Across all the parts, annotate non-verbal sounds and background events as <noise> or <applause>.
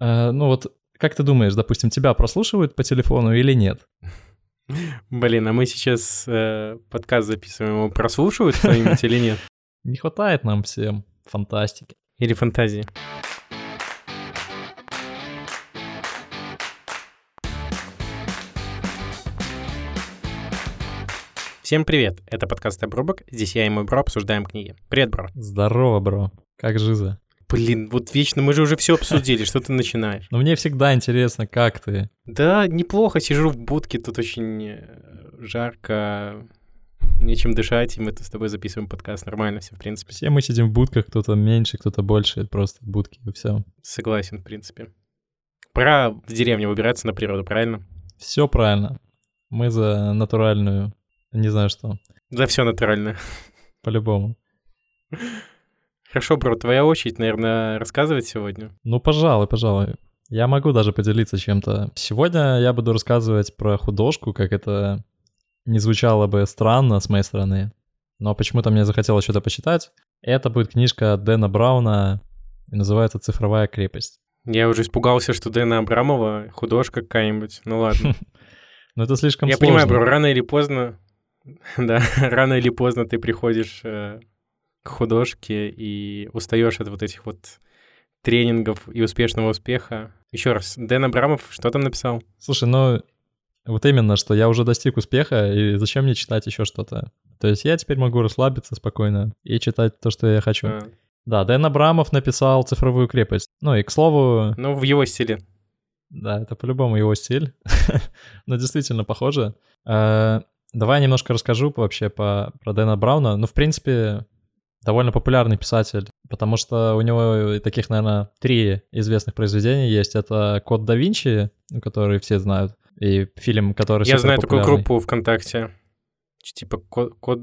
Э, ну вот, как ты думаешь, допустим, тебя прослушивают по телефону или нет? Блин, а мы сейчас э, подкаст записываем, его прослушивают кто-нибудь или нет? Не хватает нам всем фантастики. Или фантазии. Всем привет, это подкаст «Обрубок». Здесь я и мой бро обсуждаем книги. Привет, бро. Здорово, бро. Как жиза? Блин, вот вечно, мы же уже все обсудили, что ты начинаешь? Но мне всегда интересно, как ты? Да, неплохо, сижу в будке, тут очень э, жарко, нечем дышать, и мы с тобой записываем подкаст, нормально все, в принципе. Все мы сидим в будках, кто-то меньше, кто-то больше, это просто будки, и все. Согласен, в принципе. Пора в деревню выбираться на природу, правильно? Все правильно. Мы за натуральную, не знаю что. За все натуральное. По-любому. Хорошо, бро, твоя очередь, наверное, рассказывать сегодня. Ну, пожалуй, пожалуй. Я могу даже поделиться чем-то. Сегодня я буду рассказывать про художку, как это не звучало бы странно с моей стороны, но почему-то мне захотелось что-то почитать. Это будет книжка Дэна Брауна, и называется «Цифровая крепость». Я уже испугался, что Дэна Абрамова художка какая-нибудь. Ну ладно. <laughs> Ну это слишком Я сложно. понимаю, бро, рано или поздно... <laughs> Да, рано или поздно ты приходишь э, к художке и устаешь от вот этих вот тренингов и успешного успеха. Еще раз, Дэн Абрамов что там написал? Слушай, ну вот именно, что я уже достиг успеха, и зачем мне читать еще что-то? То есть я теперь могу расслабиться спокойно и читать то, что я хочу. А, Да, Дэн Абрамов написал «Цифровую крепость». Ну и, к слову, ну, в его стиле. да, это по-любому его стиль, <laughs> но действительно похоже. Э, Давай немножко расскажу вообще по, про Дэна Брауна. Ну, в принципе, довольно популярный писатель, потому что у него таких, наверное, три известных произведения есть. Это «Код да Винчи», ну, который все знают, и фильм, который Я знаю такую группу ВКонтакте. Типа код, код,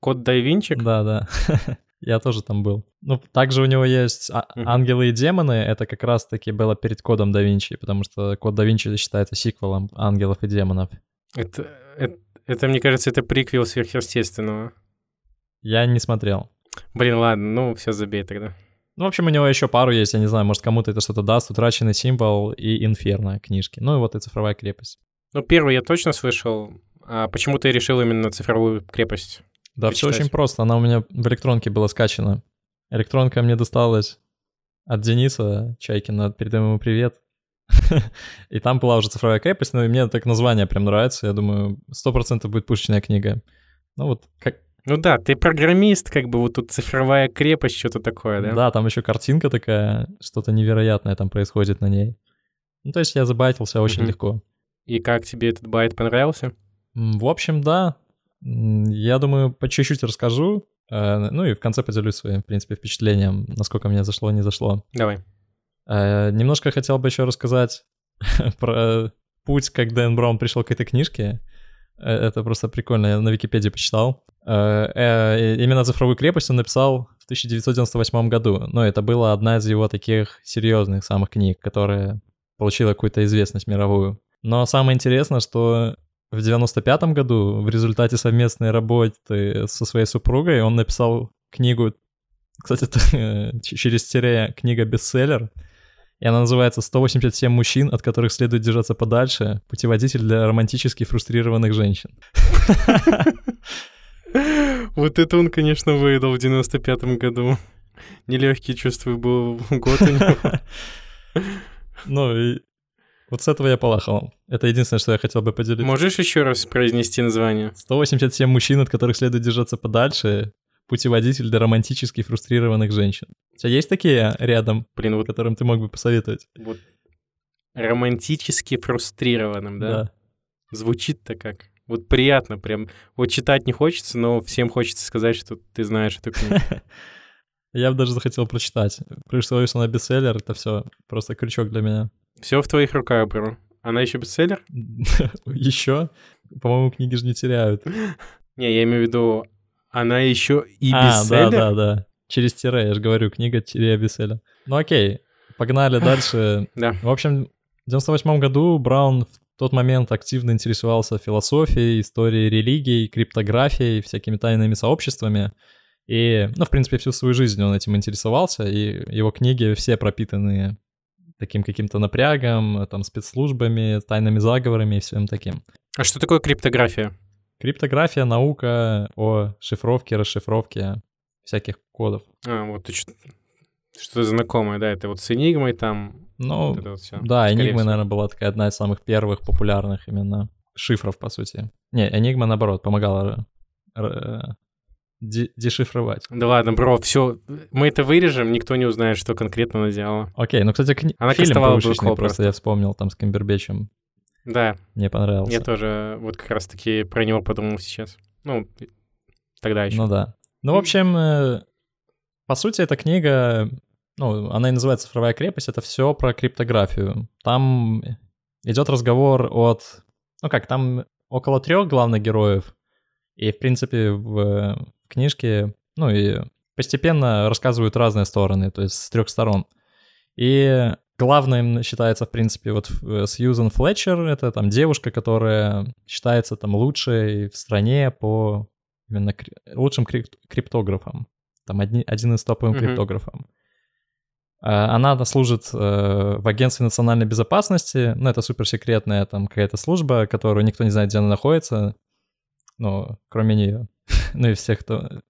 код. Да, да. <laughs> Я тоже там был. Ну, также у него есть а-. «Ангелы и демоны». Это как раз-таки было перед «Кодом да Винчи», потому что «Код да Винчи» считается сиквелом «Ангелов и демонов». Это, это, это, мне кажется, это приквел сверхъестественного. Я не смотрел. Блин, ладно, ну все забей тогда. Ну, в общем, у него еще пару есть, я не знаю, может, кому-то это что-то даст. «Утраченный символ» и «Инферно» книжки. Ну и вот и «Цифровая крепость». Ну, первый я точно слышал. А почему ты решил именно цифровую крепость? Да, все Почитать. очень просто. Она у меня в электронке была скачана. Электронка мне досталась от Дениса Чайкина. Передаем ему привет. <laughs> И там была уже цифровая крепость, ну и мне так название прям нравится. Я думаю, сто процентов будет пушечная книга. Ну вот, как... Ну да, ты программист, как бы вот тут цифровая крепость, что-то такое, да? Да, там еще картинка такая, что-то невероятное там происходит на ней. Ну, то есть я забайтился очень Мгм. легко. И как тебе этот байт понравился? В общем, да. Я думаю, по чуть-чуть расскажу. э, Ну и в конце поделюсь своим, в принципе, впечатлением, насколько мне зашло, не зашло. Давай. Э, Немножко хотел бы еще рассказать <laughs> про путь, как Дэн Браун пришел к этой книжке. Э, Это просто прикольно, я на Википедии почитал. Э, э, Именно «Цифровую крепость» он написал в 1998 году. Но это была одна из его таких серьезных самых книг, которая получила какую-то известность мировую. Но самое интересное, что в 95 году в результате совместной работы со своей супругой он написал книгу, кстати, <laughs> через тире книга-бестселлер, и она называется «187 мужчин, от которых следует держаться подальше. Путеводитель для романтически фрустрированных женщин». <laughs> <laughs> Вот это он, конечно, выдал в 95-м году. Нелегкий, чувствую, был год у него. <laughs> Ну и вот с этого я полахал. Это единственное, что я хотел бы поделиться. Можешь еще раз произнести название? 187 мужчин, от которых следует держаться подальше. Путеводитель для романтически фрустрированных женщин. У тебя есть такие рядом, Блин, вот, которым ты мог бы посоветовать? вот романтически фрустрированным, да? Звучит-то как. Вот приятно прям. Вот читать не хочется, но всем хочется сказать, что ты знаешь эту книгу. <laughs> Я бы даже захотел прочитать. Пришло, что она бестселлер, это все просто крючок для меня. Все в твоих руках, бро. Она еще бестселлер? <laughs> Еще? По-моему, книги же не теряют. <laughs> Не, я имею в виду, она еще и а, бестселлер? да, да, да. Через тире, я же говорю, книга тире бестселлер. Ну окей, погнали дальше. Да. В общем, в 98 году Браун в тот момент активно интересовался философией, историей религий, криптографией, всякими тайными сообществами. И, ну, в принципе, всю свою жизнь он этим интересовался, и его книги все пропитаны таким каким-то напрягом, там, спецслужбами, тайными заговорами и всем таким. А что такое криптография? Криптография — наука о шифровке, расшифровке всяких кодов. А, вот ты что-то знакомое, да, это вот с Enigma там. Ну, вот вот да, Enigma, наверное, была такая одна из самых первых популярных именно шифров, по сути. Не, Enigma, наоборот, помогала дешифровать. Да ладно, бро, все, мы это вырежем, никто не узнает, что конкретно она делала. Окей, ну, кстати, кни... она фильм просто, просто я вспомнил там с Кимбербечем. Да. Мне понравился. Я тоже вот как раз-таки про него подумал сейчас. Ну, тогда еще. Ну да. Ну, в общем, э, по сути, эта книга, ну, она и называется «Цифровая крепость», это все про криптографию. Там идет разговор от, ну как, там около трех главных героев, и, в принципе, в, в книжке, ну и постепенно рассказывают разные стороны, то есть с трех сторон. И главным считается, в принципе, вот э, Сьюзен Флетчер, это там девушка, которая считается там лучшей в стране по именно кри- лучшим крип- криптографом, там одни, один из топовых mm-hmm. криптографов. А, она служит э, в агентстве национальной безопасности, ну, это суперсекретная там какая-то служба, которую никто не знает, где она находится, ну, кроме нее. <laughs> ну и всех, кто...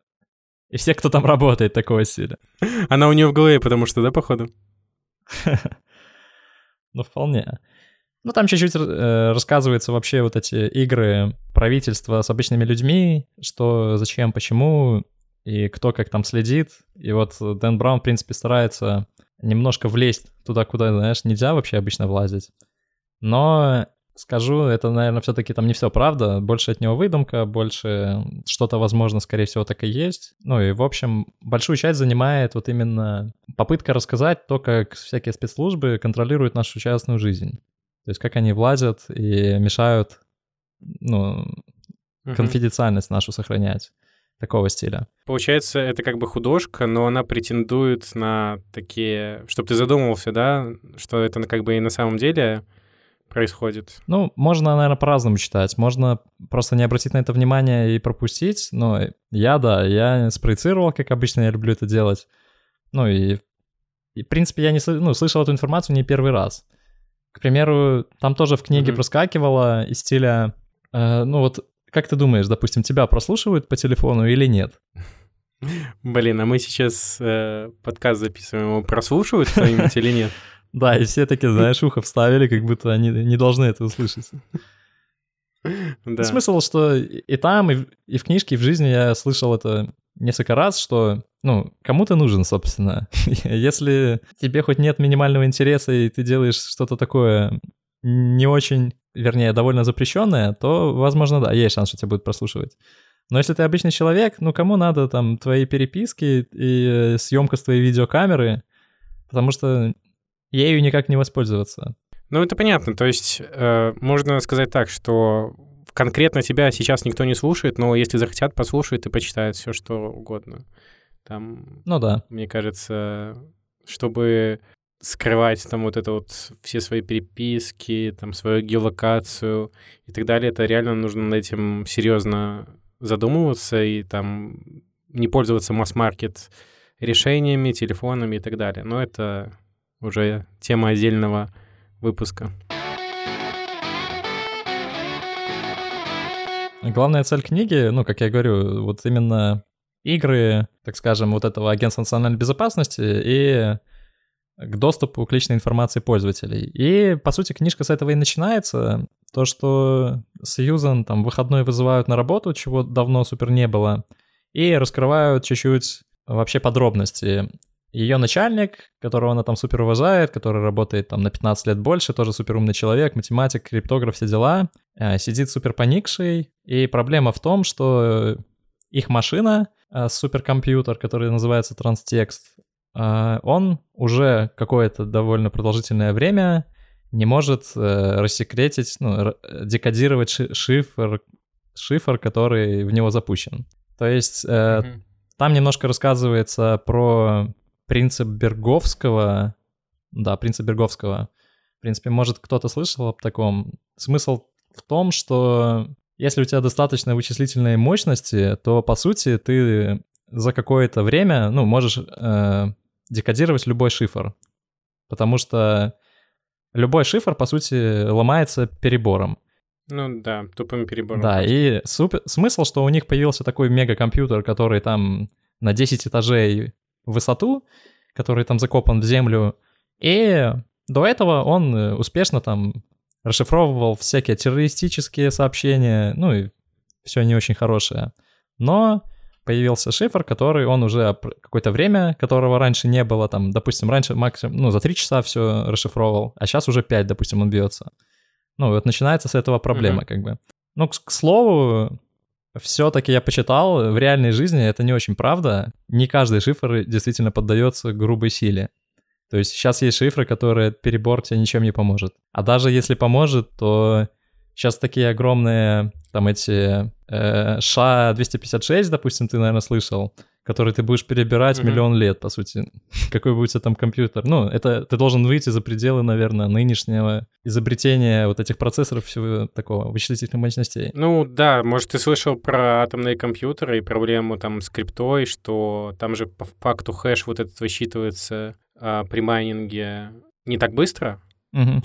И все, кто там работает такого стиля. <laughs> Она у нее в голове, потому что, да, походу? <laughs> ну, вполне. Ну, там чуть-чуть э, рассказывается вообще вот эти игры правительства с обычными людьми, что, зачем, почему, и кто как там следит. И вот Дэн Браун, в принципе, старается немножко влезть туда, куда, знаешь, нельзя вообще обычно влазить. Но скажу, это, наверное, все-таки там не все правда, больше от него выдумка, больше что-то, возможно, скорее всего, так и есть. Ну и, в общем, большую часть занимает вот именно попытка рассказать то, как всякие спецслужбы контролируют нашу частную жизнь. То есть как они влазят и мешают, ну, конфиденциальность нашу сохранять такого стиля. Получается, это как бы художка, но она претендует на такие... Чтобы ты задумывался, да, что это как бы и на самом деле происходит? Ну, можно, наверное, по-разному читать. Можно просто не обратить на это внимание и пропустить. Но я, да, я спроецировал, как обычно я люблю это делать. Ну и, и в принципе, я не ну, слышал эту информацию не первый раз. К примеру, там тоже в книге mm-hmm. проскакивало из стиля, э, ну вот, как ты думаешь, допустим, тебя прослушивают по телефону или нет? Блин, а мы сейчас э, подкаст записываем, его прослушивают кто-нибудь или нет? <laughs> Да, и все такие, знаешь, ухо вставили, как будто они не должны это услышать. Да. Смысл, что и там, и в, и в книжке, и в жизни я слышал это несколько раз, что, ну, кому ты нужен, собственно. <laughs> Если тебе хоть нет минимального интереса, и ты делаешь что-то такое не очень, вернее, довольно запрещенное, то, возможно, да, есть шанс, что тебя будут прослушивать. Но если ты обычный человек, ну, кому надо там твои переписки и э, съемка с твоей видеокамеры, потому что ею никак не воспользоваться. Ну, это понятно. То есть э, можно сказать так, что конкретно тебя сейчас никто не слушает, но если захотят, послушают и почитают все, что угодно. Там, ну да. Мне кажется, чтобы скрывать там вот это вот все свои переписки, там свою геолокацию и так далее, это реально нужно над этим серьезно задумываться и там не пользоваться масс-маркет решениями, телефонами и так далее. Но это уже тема отдельного выпуска. Главная цель книги, ну, как я говорю, вот именно игры, так скажем, вот этого агентства национальной безопасности и к доступу к личной информации пользователей. И, по сути, книжка с этого и начинается. То, что Сьюзан там выходной вызывают на работу, чего давно супер не было, и раскрывают чуть-чуть вообще подробности ее начальник, которого она там супер уважает, который работает там на 15 лет больше, тоже супер умный человек, математик, криптограф, все дела, э, сидит супер поникший. И проблема в том, что их машина, э, суперкомпьютер, который называется Транстекст, он уже какое-то довольно продолжительное время не может рассекретить, ну, декодировать шифр, шифр, который в него запущен. То есть mm-hmm. там немножко рассказывается про принцип Берговского, да, принцип Берговского. В принципе, может, кто-то слышал об таком. Смысл в том, что если у тебя достаточно вычислительной мощности, то, по сути, ты за какое-то время, ну, можешь э, декодировать любой шифр. потому что любой шифр, по сути, ломается перебором. Ну да, тупым перебором. Да, просто. и супер... смысл, что у них появился такой мегакомпьютер, который там на 10 этажей в высоту, который там закопан в землю, и до этого он э, успешно там расшифровывал всякие террористические сообщения, ну и все не очень хорошее. Но появился шифр, который он уже какое-то время, которого раньше не было, там, допустим, раньше максимум, ну, за 3 часа все расшифровывал, а сейчас уже 5, допустим, он бьется. Ну, вот начинается с этого проблема, mm-hmm. как бы. Ну, к, к слову, все-таки я почитал, в реальной жизни это не очень правда. Не каждый шифр действительно поддается грубой силе. То есть сейчас есть шифры, которые перебор тебе ничем не поможет. А даже если поможет, то сейчас такие огромные, там эти э, ША-256, допустим, ты, наверное, слышал, который ты будешь перебирать mm-hmm. миллион лет, по сути. Какой будет у тебя там компьютер. Ну, это ты должен выйти за пределы, наверное, нынешнего изобретения вот этих процессоров всего такого, вычислительных мощностей. Ну, да, может, ты слышал про атомные компьютеры и проблему там с криптой, что там же по факту хэш вот этот высчитывается а, при майнинге не так быстро. Угу.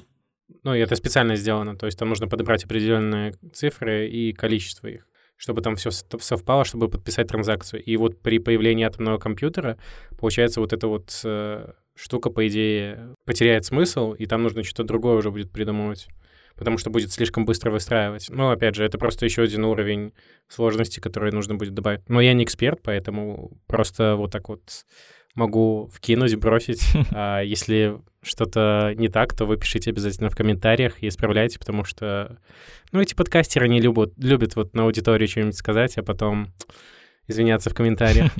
Ну, и это специально сделано, то есть там нужно подобрать определенные цифры и количество их чтобы там все совпало, чтобы подписать транзакцию. И вот при появлении атомного компьютера, получается, вот эта вот э, штука, по идее, потеряет смысл, и там нужно что-то другое уже будет придумывать потому что будет слишком быстро выстраивать. Ну, опять же, это просто еще один уровень сложности, который нужно будет добавить. Но я не эксперт, поэтому просто вот так вот могу вкинуть, бросить. <laughs> А если что-то не так, то вы пишите обязательно в комментариях и исправляйте, потому что, ну, эти подкастеры не любят, любят вот на аудиторию что-нибудь сказать, а потом извиняться в комментариях.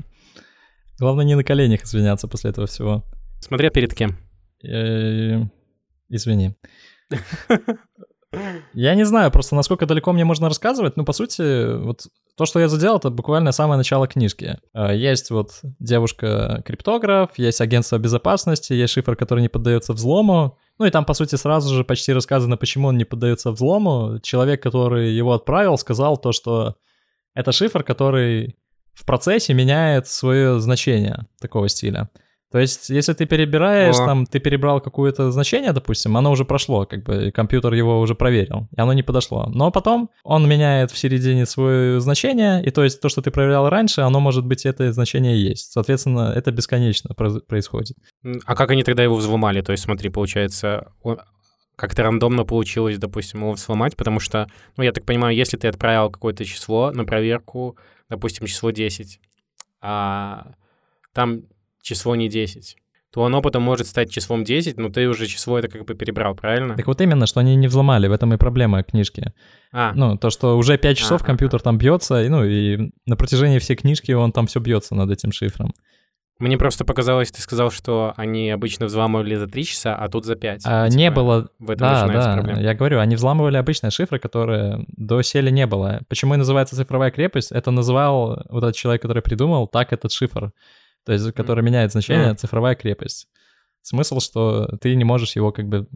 <laughs> Главное, не на коленях извиняться после этого всего. Смотря перед кем. Э, извини. <laughs> Я не знаю просто, насколько далеко мне можно рассказывать. Ну, по сути, вот то, что я заделал, это буквально самое начало книжки. А, есть вот девушка-криптограф, есть агентство безопасности, есть шифр, который не поддается взлому. Ну и там, по сути, сразу же почти рассказано, почему он не поддается взлому. Человек, который его отправил, сказал то, что это шифр, который в процессе меняет свое значение такого стиля. То есть, если ты перебираешь, О. там, ты перебрал какое-то значение, допустим, оно уже прошло, как бы, компьютер его уже проверил, и оно не подошло. Но потом он меняет в середине свое значение, и то есть то, что ты проверял раньше, оно может быть это значение есть. Соответственно, это бесконечно происходит. А как они тогда его взломали? То есть, смотри, получается, как-то рандомно получилось, допустим, его взломать, потому что, ну, я так понимаю, если ты отправил какое-то число на проверку, допустим, число 10, а там число не 10, то оно потом может стать числом 10, но ты уже число это как бы перебрал, правильно? Так вот именно, что они не взломали, в этом и проблема книжки. А. Ну, то, что уже 5 часов а, компьютер а. там бьется, и, ну, и на протяжении всей книжки он там все бьется над этим шифром. Мне просто показалось, ты сказал, что они обычно взламывали за 3 часа, а тут за 5. А, типа, не было. В этом да, да, проблема. я говорю, они взламывали обычные шифры, которые до сели не было. Почему и называется цифровая крепость? Это называл вот этот человек, который придумал, так этот шифр то есть который меняет значение, цифровая крепость. Смысл, что ты не можешь его как бы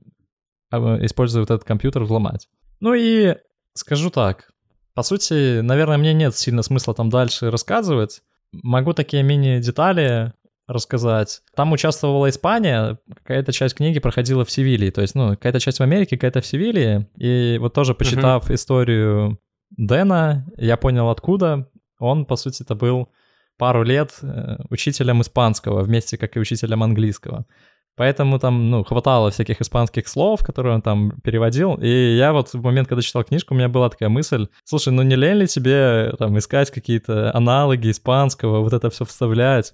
а, используя вот этот компьютер, взломать. Ну и скажу так, по сути, наверное, мне нет сильно смысла там дальше рассказывать. Могу такие мини-детали рассказать. Там участвовала Испания, какая-то часть книги проходила в Севилии, то есть, ну, какая-то часть в Америке, какая-то в Севилии. И вот тоже почитав uh-huh. историю Дэна, я понял, откуда. Он, по сути, это был пару лет э, учителем испанского, вместе как и учителем английского. Поэтому там, ну, хватало всяких испанских слов, которые он там переводил. И я вот в момент, когда читал книжку, у меня была такая мысль, слушай, ну не лень ли тебе там искать какие-то аналоги испанского, вот это все вставлять?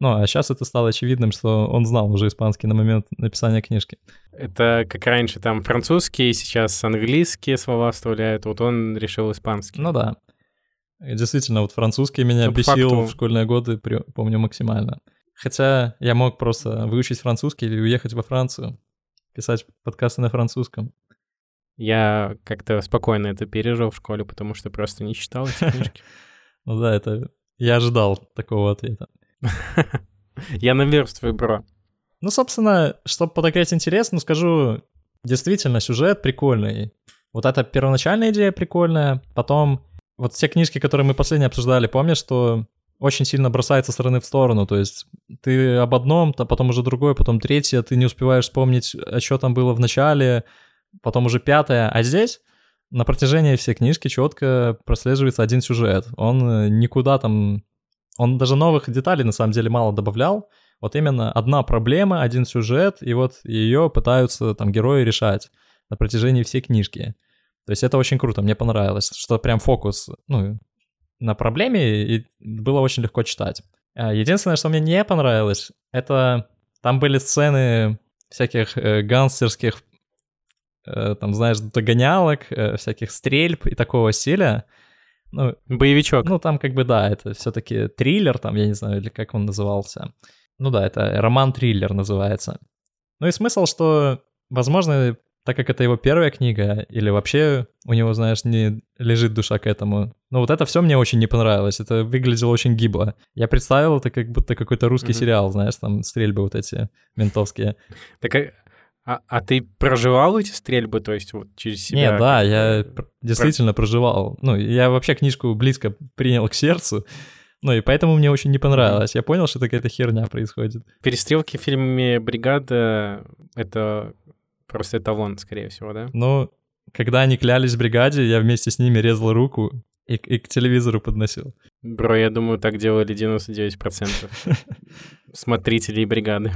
Ну, а сейчас это стало очевидным, что он знал уже испанский на момент написания книжки. Это как раньше там французские, сейчас английские слова вставляют, вот он решил испанский. Ну да. Действительно, вот французский меня ну, бесил факту... в школьные годы, помню, максимально. Хотя я мог просто выучить французский или уехать во Францию, писать подкасты на французском. Я как-то спокойно это пережил в школе, потому что просто не читал эти <laughs> книжки. Ну да, это... Я ожидал такого ответа. <laughs> Я наверстываю, бро. Ну, собственно, чтобы подогреть интерес, ну, скажу, действительно, сюжет прикольный. Вот эта первоначальная идея прикольная, потом вот все книжки, которые мы последние обсуждали, помнишь, что очень сильно бросает со стороны в сторону. То есть ты об одном, то потом уже другое, потом третье, ты не успеваешь вспомнить, а что там было в начале, потом уже пятое. А здесь на протяжении всей книжки четко прослеживается один сюжет. Он э, никуда там... Он даже новых деталей на самом деле мало добавлял. Вот именно одна проблема, один сюжет, и вот ее пытаются там герои решать на протяжении всей книжки. То есть это очень круто, мне понравилось, что прям фокус, ну, на проблеме, и было очень легко читать. А, единственное, что мне не понравилось, это там были сцены всяких э, гангстерских, э, там, знаешь, догонялок, э, всяких стрельб и такого стиля. Ну, Боевичок. Ну, там как бы, да, это все-таки триллер, там, я не знаю, или как он назывался. Ну да, это роман-триллер называется. Ну и смысл, что, возможно, так как это его первая книга, или вообще у него, знаешь, не лежит душа к этому. Ну вот это все мне очень не понравилось, это выглядело очень гибло. Я представил это как будто какой-то русский mm-hmm. сериал, знаешь, там стрельбы вот эти ментовские. Так а, а, а ты проживал эти стрельбы, то есть вот через себя? Нет, да, я действительно проживал. Ну, я вообще книжку близко принял к сердцу, ну и поэтому мне очень не понравилось. Я понял, что какая-то херня происходит. Перестрелки в фильме «Бригада» — это Просто эталон, скорее всего, да? Ну, когда они клялись в бригаде, я вместе с ними резал руку и, и к телевизору подносил. Бро, я думаю, так делали 99% <laughs> смотрителей бригады.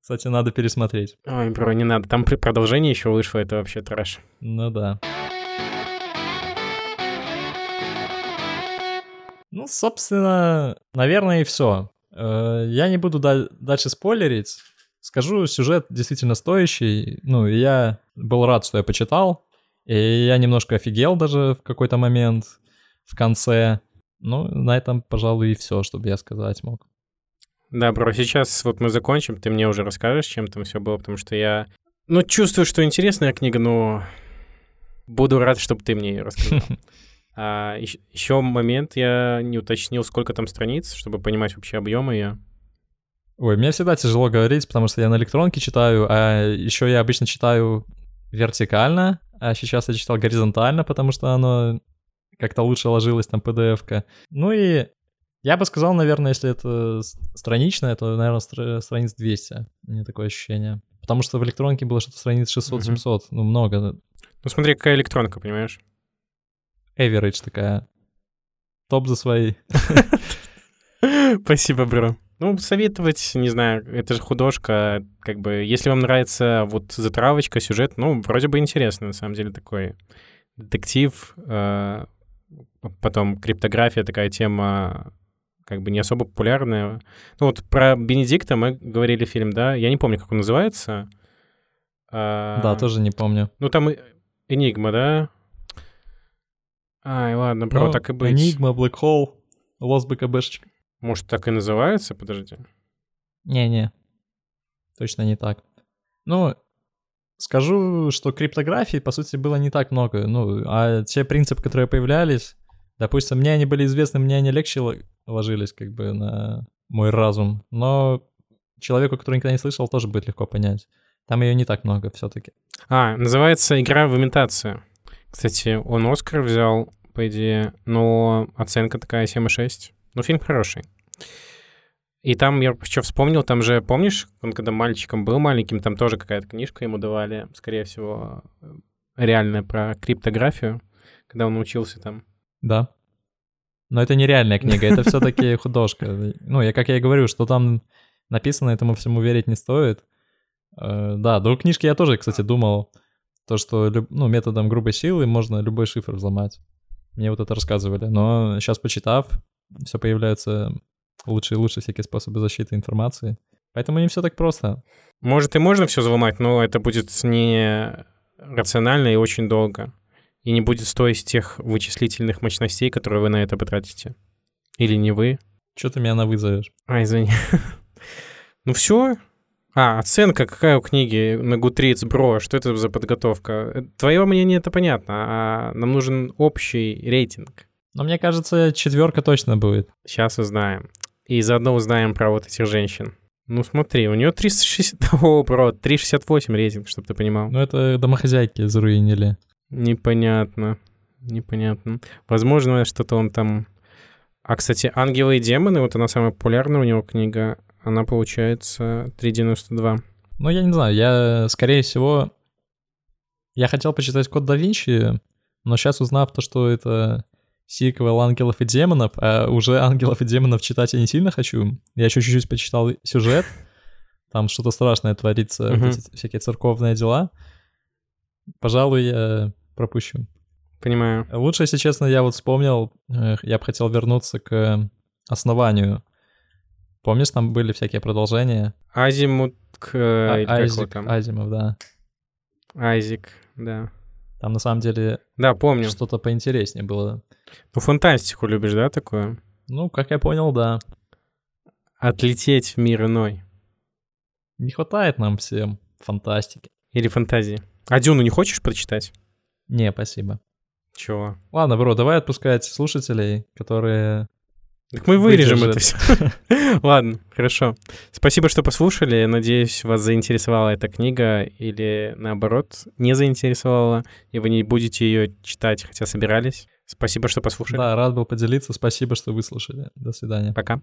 Кстати, надо пересмотреть. Ой, бро, не надо. Там при продолжении еще вышло, это вообще трэш. Ну да. Ну, собственно, наверное, и все. Э, я не буду дальше спойлерить. Скажу, сюжет действительно стоящий. Ну, я был рад, что я почитал. И я немножко офигел даже в какой-то момент в конце. Ну, на этом, пожалуй, и все, чтобы я сказать мог. Да, бро, сейчас вот мы закончим, ты мне уже расскажешь, чем там все было, потому что я, ну, чувствую, что интересная книга, но буду рад, чтобы ты мне ее рассказал. <laughs> А, еще момент, я не уточнил, сколько там страниц, чтобы понимать вообще объем ее. Ой, мне всегда тяжело говорить, потому что я на электронке читаю, а еще я обычно читаю вертикально, а сейчас я читал горизонтально, потому что оно как-то лучше ложилось, там, PDF-ка. Ну и я бы сказал, наверное, если это страничное, то, наверное, стра- страниц 200. У меня такое ощущение. Потому что в электронке было что-то страниц 600-700, mm-hmm. ну, много. Ну, смотри, какая электронка, понимаешь? Average такая. Топ за свои. <laughs> Спасибо, бро. Ну, советовать, не знаю, это же художка, как бы, если вам нравится вот затравочка, сюжет, ну, вроде бы интересно, на самом деле, такой детектив, э, потом криптография, такая тема, как бы не особо популярная. Ну, вот про Бенедикта мы говорили фильм, да, я не помню, как он называется. А, да, тоже не помню. Ну, там Энигма, да? Ай, ладно, бро, ну, так и быть. Энигма, Black Hole, Lost БКБшечка. Может, так и называется? Подожди. Не-не, точно не так. Ну, скажу, что криптографии, по сути, было не так много. Ну, а те принципы, которые появлялись, допустим, мне они были известны, мне они легче ложились как бы на мой разум. Но человеку, который никогда не слышал, тоже будет легко понять. Там ее не так много все-таки. А, называется «Игра в имитацию». Кстати, он Оскар взял, по идее, но оценка такая 7,6. Ну, фильм хороший. И там я еще вспомнил, там же, помнишь, он когда мальчиком был маленьким, там тоже какая-то книжка ему давали, скорее всего, реальная про криптографию, когда он учился там. Да. Но это не реальная <laughs> книга, это все-таки художка. Ну, я как я и говорю, что там написано, этому всему верить не стоит. Э, да, до книжки я тоже, кстати, думал, то, что ну, методом грубой силы можно любой шифр взломать. Мне вот это рассказывали. Но сейчас, почитав, все появляются лучше и лучше всякие способы защиты информации. Поэтому не все так просто. Может, и можно все взломать, но это будет не рационально и очень долго. И не будет стоить тех вычислительных мощностей, которые вы на это потратите. Или не вы. Что ты меня на вызовешь? А, извини. <laughs> ну все. А, оценка какая у книги на Гутриц, бро? Что это за подготовка? Твое мнение это понятно, а нам нужен общий рейтинг. Но мне кажется, четверка точно будет. Сейчас узнаем. И заодно узнаем про вот этих женщин. Ну смотри, у нее 360... О, бро, 368 рейтинг, чтобы ты понимал. Ну это домохозяйки заруинили. Непонятно. Непонятно. Возможно, что-то он там А, кстати, «Ангелы и демоны», вот она самая популярная у него книга, она получается 3,92. Ну, я не знаю, я, скорее всего, я хотел почитать «Код да Винчи», но сейчас узнав то, что это сиквел «Ангелов и демонов», а уже «Ангелов и демонов» читать я не сильно хочу. Я еще чуть-чуть почитал сюжет, там что-то страшное творится, Мгм. вот всякие церковные дела. Пожалуй, я пропущу. Понимаю. Лучше, если честно, я вот вспомнил, э, я бы хотел вернуться к основанию. Помнишь, там были всякие продолжения? Азимут, А- или как его Айзек там? Азимов, да. Айзек, да. Там на самом деле Да, помню. что-то поинтереснее было. Ну, фантастику любишь, да, такое? Ну, как я понял, да. Отлететь в мир иной. Не хватает нам всем фантастики. Или фантазии. А Дюну не хочешь прочитать? Не, спасибо. Чего? Ладно, бро, давай отпускать слушателей, которые... Так мы вырежем это Выдержит. все. <laughs> Ладно, хорошо. Спасибо, что послушали. Надеюсь, вас заинтересовала эта книга или, наоборот, не заинтересовала, и вы не будете ее читать, хотя собирались. Спасибо, что послушали. Да, рад был поделиться. Спасибо, что выслушали. До свидания. Пока.